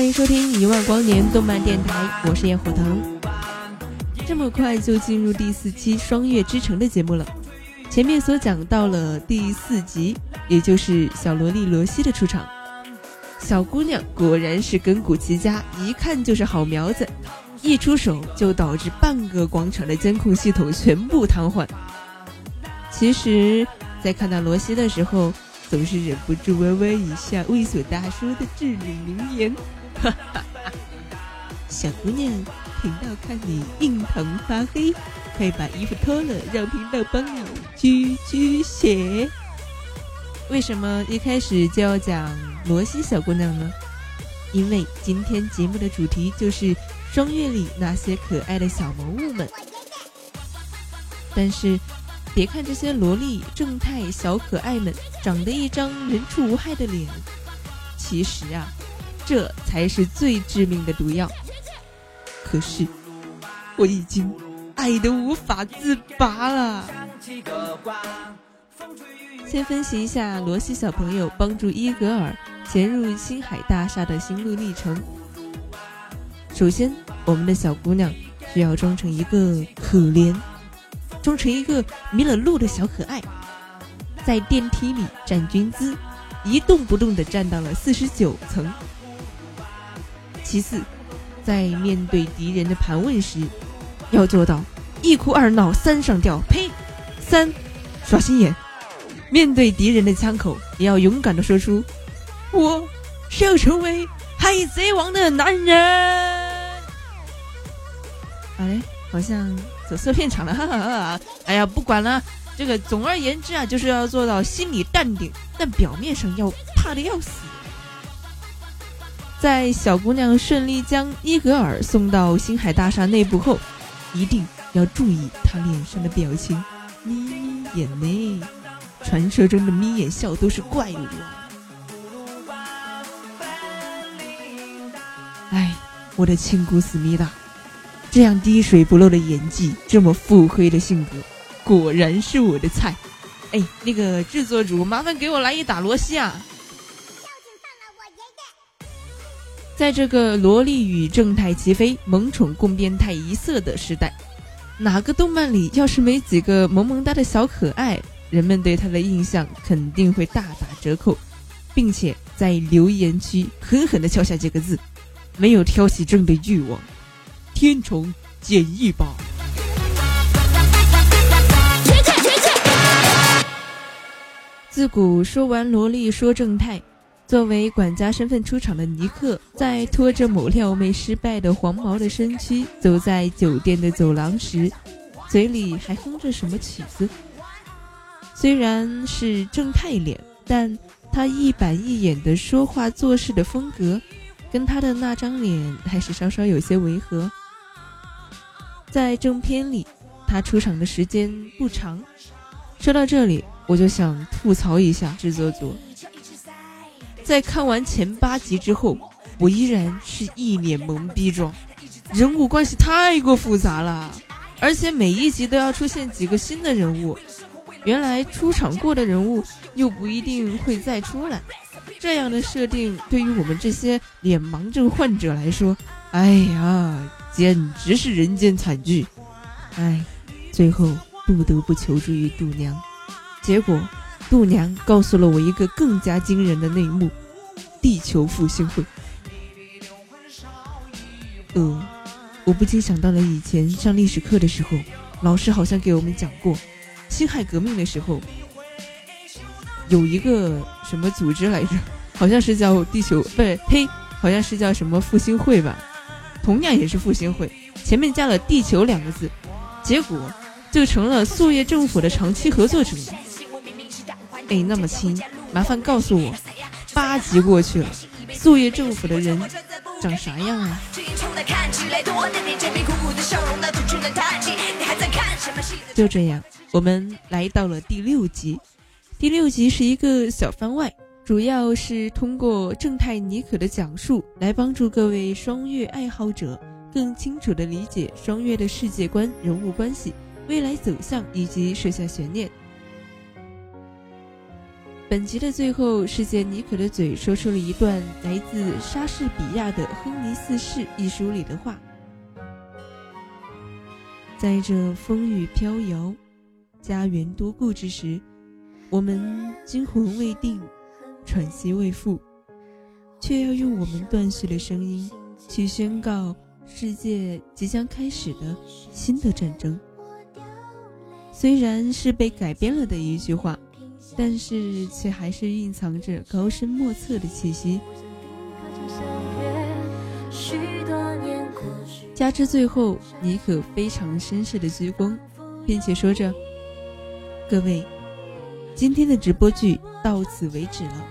欢迎收听一万光年动漫电台，我是焰火腾。这么快就进入第四期《双月之城》的节目了。前面所讲到了第四集，也就是小萝莉罗西的出场。小姑娘果然是根骨奇佳，一看就是好苗子，一出手就导致半个广场的监控系统全部瘫痪。其实，在看到罗西的时候，总是忍不住歪歪一下猥琐大叔的至理名言：“，哈 小姑娘，频道看你印堂发黑。”快把衣服脱了，让频道帮你驱驱邪。为什么一开始就要讲罗西小姑娘呢？因为今天节目的主题就是双月里那些可爱的小萌物们。但是，别看这些萝莉正太小可爱们长得一张人畜无害的脸，其实啊，这才是最致命的毒药。可是，我已经。爱的无法自拔了。先分析一下罗西小朋友帮助伊格尔潜入星海大厦的心路历程。首先，我们的小姑娘需要装成一个可怜，装成一个迷了路的小可爱，在电梯里站军姿，一动不动地站到了四十九层。其次，在面对敌人的盘问时，要做到一哭二闹三上吊，呸！三耍心眼，面对敌人的枪口，也要勇敢的说出：“我是要成为海贼王的男人。”好嘞，好像走色片场了，哈哈哈！哎呀，不管了，这个总而言之啊，就是要做到心里淡定，但表面上要怕的要死。在小姑娘顺利将伊格尔送到星海大厦内部后。一定要注意她脸上的表情，眯眯眼呢。传说中的眯眼笑都是怪物啊！哎，我的亲姑思密达，这样滴水不漏的演技，这么腹黑的性格，果然是我的菜。哎，那个制作组，麻烦给我来一打罗西啊！在这个萝莉与正太齐飞、萌宠共变态一色的时代，哪个动漫里要是没几个萌萌哒的小可爱，人们对他的印象肯定会大打折扣，并且在留言区狠狠地敲下几个字：没有挑起症的欲望，天虫减一把。自古说完萝莉说正太。作为管家身份出场的尼克，在拖着某撩妹失败的黄毛的身躯走在酒店的走廊时，嘴里还哼着什么曲子。虽然是正太脸，但他一板一眼的说话做事的风格，跟他的那张脸还是稍稍有些违和。在正片里，他出场的时间不长。说到这里，我就想吐槽一下制作组。在看完前八集之后，我依然是一脸懵逼状，人物关系太过复杂了，而且每一集都要出现几个新的人物，原来出场过的人物又不一定会再出来，这样的设定对于我们这些脸盲症患者来说，哎呀，简直是人间惨剧，哎，最后不得不求助于度娘，结果。度娘告诉了我一个更加惊人的内幕：地球复兴会。呃，我不禁想到了以前上历史课的时候，老师好像给我们讲过，辛亥革命的时候，有一个什么组织来着？好像是叫地球，不是呸，好像是叫什么复兴会吧？同样也是复兴会，前面加了“地球”两个字，结果就成了苏叶政府的长期合作者。哎，那么亲，麻烦告诉我，八集过去了，素叶政府的人长啥样啊？就这样，我们来到了第六集。第六集是一个小番外，主要是通过正太尼可的讲述，来帮助各位双月爱好者更清楚地理解双月的世界观、人物关系、未来走向以及设下悬念。本集的最后世界尼可的嘴说出了一段来自莎士比亚的《亨尼四世》一书里的话：在这风雨飘摇、家园多故之时，我们惊魂未定，喘息未复，却要用我们断续的声音去宣告世界即将开始的新的战争。虽然是被改编了的一句话。但是却还是蕴藏着高深莫测的气息。加之最后，尼可非常绅士的鞠躬，并且说着：“各位，今天的直播剧到此为止了，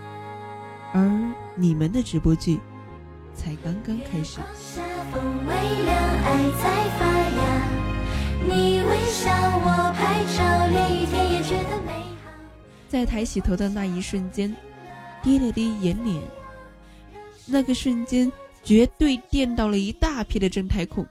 而你们的直播剧才刚刚开始。”你微笑，我拍照，连雨天也觉得美。在抬起头的那一瞬间，低了低眼脸。那个瞬间，绝对电到了一大批的正太控。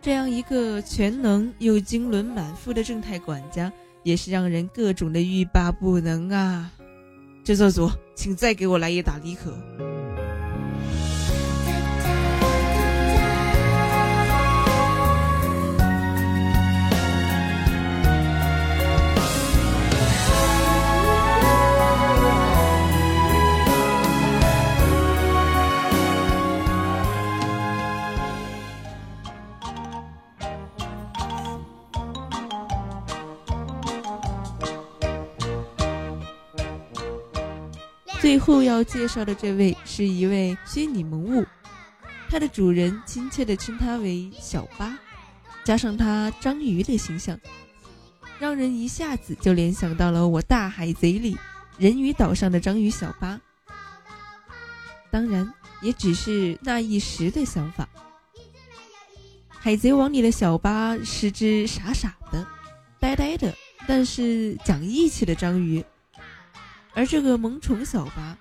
这样一个全能又经纶满腹的正太管家，也是让人各种的欲罢不能啊！制作组，请再给我来一打李可。最后要介绍的这位是一位虚拟萌物，它的主人亲切地称它为小八，加上它章鱼的形象，让人一下子就联想到了我《大海贼》里人鱼岛上的章鱼小八。当然，也只是那一时的想法。《海贼王》里的小八是只傻傻的、呆呆的，但是讲义气的章鱼。而这个萌宠小八，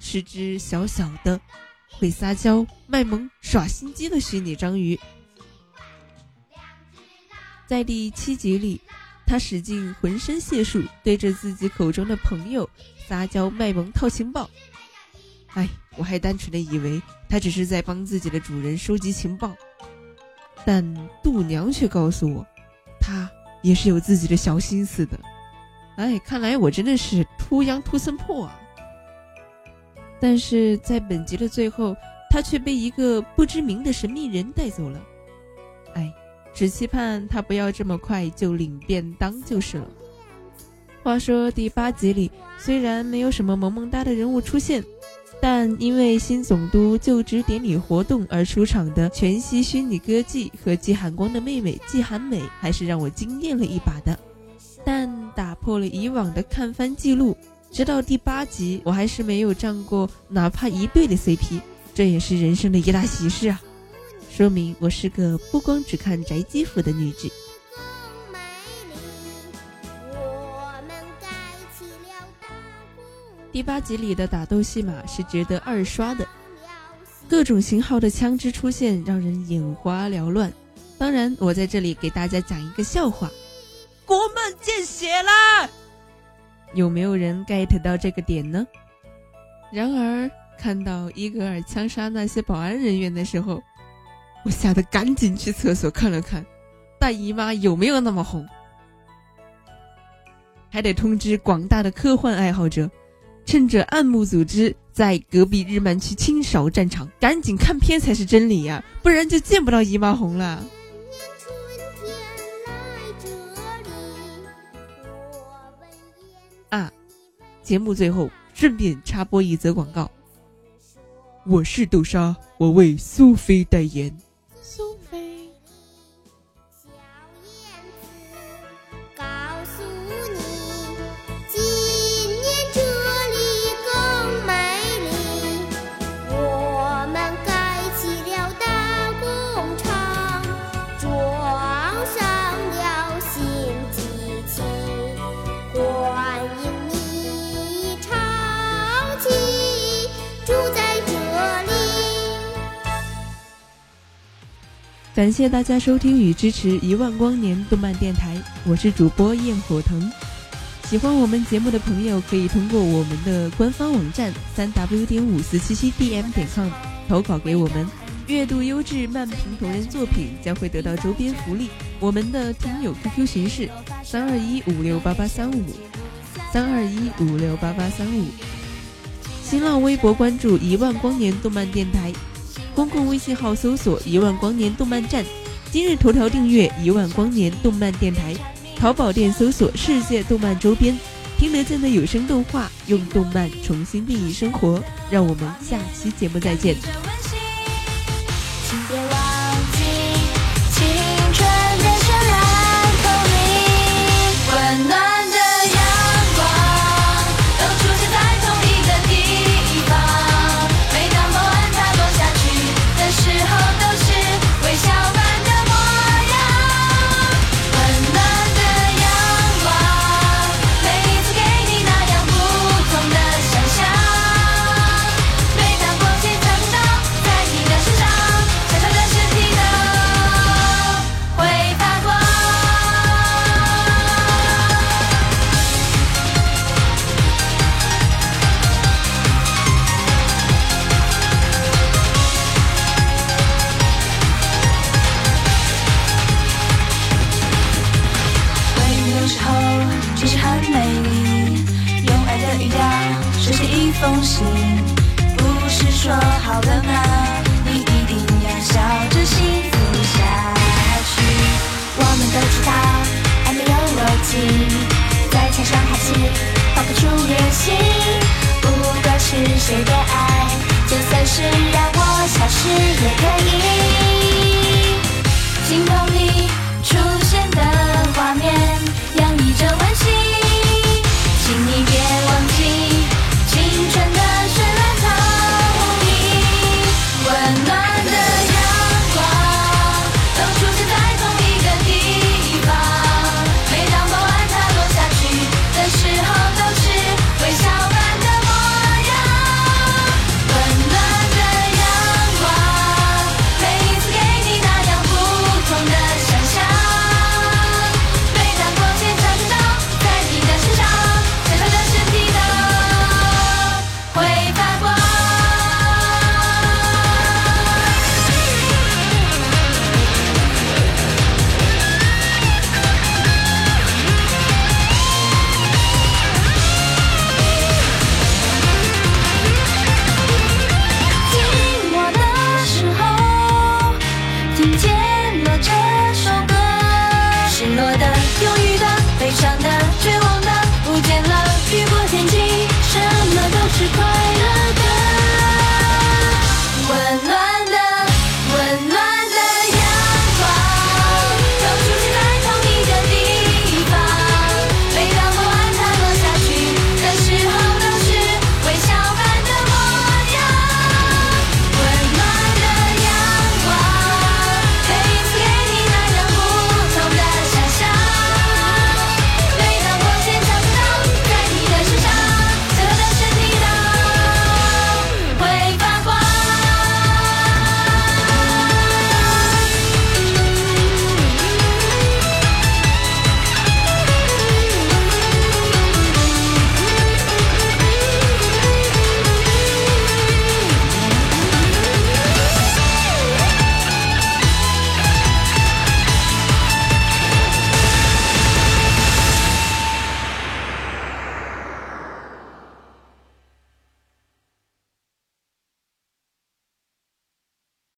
是只小小的、会撒娇、卖萌、耍心机的虚拟章鱼。在第七集里，他使尽浑身解数，对着自己口中的朋友撒娇卖萌套情报。哎，我还单纯的以为他只是在帮自己的主人收集情报，但度娘却告诉我，他也是有自己的小心思的。哎，看来我真的是 too young too simple 啊！但是在本集的最后，他却被一个不知名的神秘人带走了。哎，只期盼他不要这么快就领便当就是了。话说第八集里，虽然没有什么萌萌哒的人物出现，但因为新总督就职典礼活动而出场的全息虚拟歌姬和季寒光的妹妹季寒美，还是让我惊艳了一把的。破了以往的看番记录，直到第八集，我还是没有站过哪怕一对的 CP，这也是人生的一大喜事啊！说明我是个不光只看宅基服的女子。第八集里的打斗戏码是值得二刷的，各种型号的枪支出现，让人眼花缭乱。当然，我在这里给大家讲一个笑话。国门见血了，有没有人 get 到这个点呢？然而看到伊格尔枪杀那些保安人员的时候，我吓得赶紧去厕所看了看，大姨妈有没有那么红？还得通知广大的科幻爱好者，趁着暗幕组织在隔壁日漫区清扫战场，赶紧看片才是真理呀，不然就见不到姨妈红了。节目最后顺便插播一则广告。我是豆沙，我为苏菲代言。感谢大家收听与支持一万光年动漫电台，我是主播焰火腾。喜欢我们节目的朋友，可以通过我们的官方网站三 w 点五四七七 dm 点 com 投稿给我们。阅读优质慢评同人作品将会得到周边福利。我们的听友 QQ 群是三二一五六八八三五三二一五六八八三五。新浪微博关注一万光年动漫电台，公共微信号搜索一万光年动漫站，今日头条订阅一万光年动漫电台，淘宝店搜索世界动漫周边，听得见的有声动画，用动漫重新定义生活。让我们下期节目再见。这是一封信不是说好了吗？你一定要笑着幸福下去。我们都知道爱没有逻辑，在墙上还是画不出原形。不管是谁的爱，就算是让我消失也可以。